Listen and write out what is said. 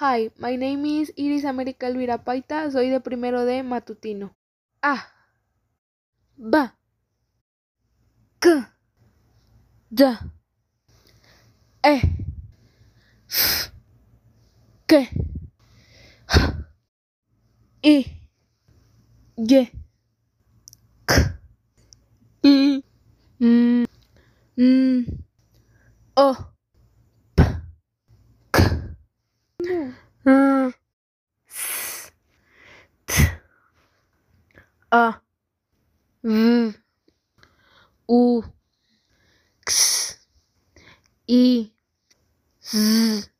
Hi, my name is Iris América Elvira Paita, soy de primero de matutino. A. B. K. D. E. F. K. H. I. Y. K. L. M. N. O. A. V. U. X. I. Z.